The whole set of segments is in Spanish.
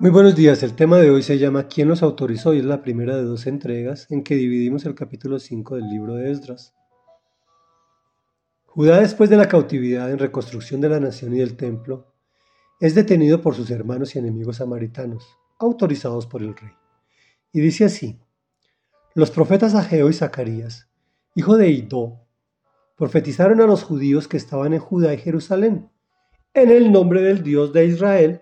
Muy buenos días, el tema de hoy se llama ¿Quién los autorizó? y es la primera de dos entregas en que dividimos el capítulo 5 del libro de Esdras. Judá después de la cautividad en reconstrucción de la nación y del templo, es detenido por sus hermanos y enemigos samaritanos, autorizados por el rey. Y dice así, los profetas Ageo y Zacarías, hijo de Idó, profetizaron a los judíos que estaban en Judá y Jerusalén, en el nombre del Dios de Israel,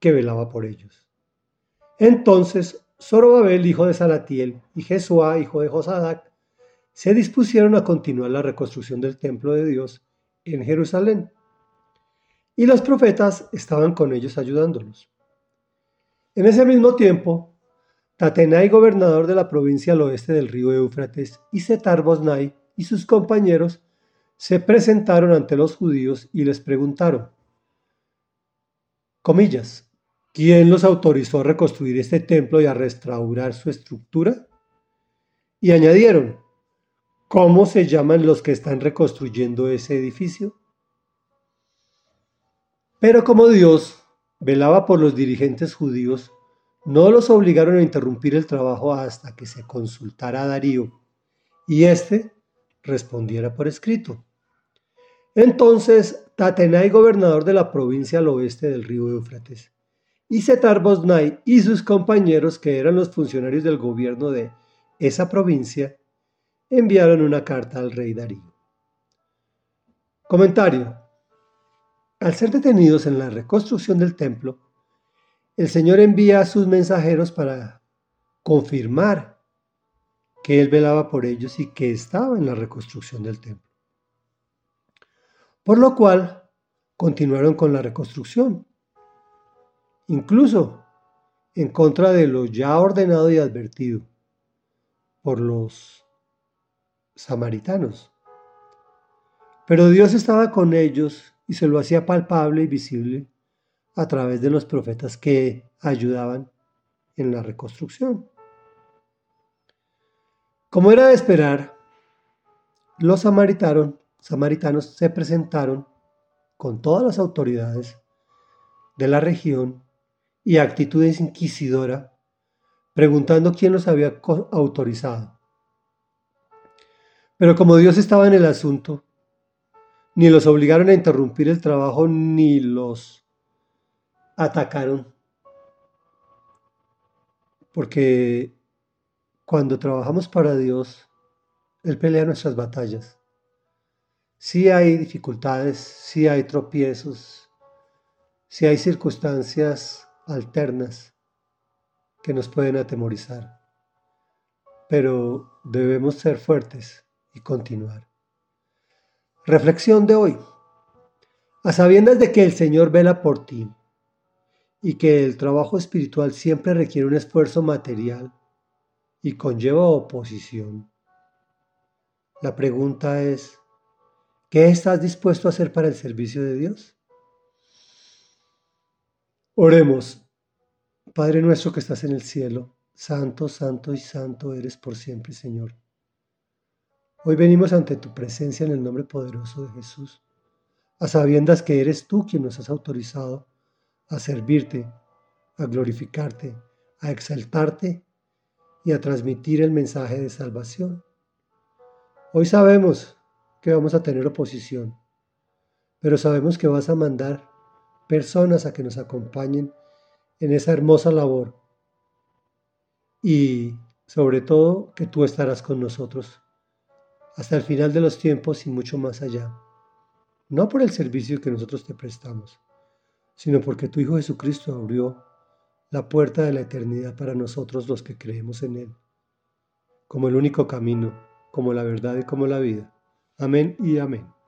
que velaba por ellos. Entonces Zorobabel, hijo de Salatiel, y Jesuá, hijo de Josadac, se dispusieron a continuar la reconstrucción del templo de Dios en Jerusalén. Y los profetas estaban con ellos ayudándolos. En ese mismo tiempo, Tatenai, gobernador de la provincia al oeste del río Éufrates, y Setar Bosnai y sus compañeros se presentaron ante los judíos y les preguntaron, comillas, ¿Quién los autorizó a reconstruir este templo y a restaurar su estructura? Y añadieron, ¿cómo se llaman los que están reconstruyendo ese edificio? Pero como Dios velaba por los dirigentes judíos, no los obligaron a interrumpir el trabajo hasta que se consultara a Darío y éste respondiera por escrito. Entonces Tatenai, gobernador de la provincia al oeste del río Éufrates, y Setar Bosnai y sus compañeros, que eran los funcionarios del gobierno de esa provincia, enviaron una carta al rey Darío. Comentario. Al ser detenidos en la reconstrucción del templo, el Señor envía a sus mensajeros para confirmar que Él velaba por ellos y que estaba en la reconstrucción del templo. Por lo cual, continuaron con la reconstrucción incluso en contra de lo ya ordenado y advertido por los samaritanos. Pero Dios estaba con ellos y se lo hacía palpable y visible a través de los profetas que ayudaban en la reconstrucción. Como era de esperar, los samaritanos se presentaron con todas las autoridades de la región y actitudes inquisidora, preguntando quién los había autorizado. Pero como Dios estaba en el asunto, ni los obligaron a interrumpir el trabajo, ni los atacaron. Porque cuando trabajamos para Dios, Él pelea nuestras batallas. Sí hay dificultades, sí hay tropiezos, sí hay circunstancias alternas que nos pueden atemorizar. Pero debemos ser fuertes y continuar. Reflexión de hoy. A sabiendas de que el Señor vela por ti y que el trabajo espiritual siempre requiere un esfuerzo material y conlleva oposición. La pregunta es, ¿qué estás dispuesto a hacer para el servicio de Dios? Oremos. Padre nuestro que estás en el cielo, santo, santo y santo eres por siempre, Señor. Hoy venimos ante tu presencia en el nombre poderoso de Jesús, a sabiendas que eres tú quien nos has autorizado a servirte, a glorificarte, a exaltarte y a transmitir el mensaje de salvación. Hoy sabemos que vamos a tener oposición, pero sabemos que vas a mandar personas a que nos acompañen en esa hermosa labor. Y sobre todo que tú estarás con nosotros hasta el final de los tiempos y mucho más allá. No por el servicio que nosotros te prestamos, sino porque tu Hijo Jesucristo abrió la puerta de la eternidad para nosotros los que creemos en Él, como el único camino, como la verdad y como la vida. Amén y amén.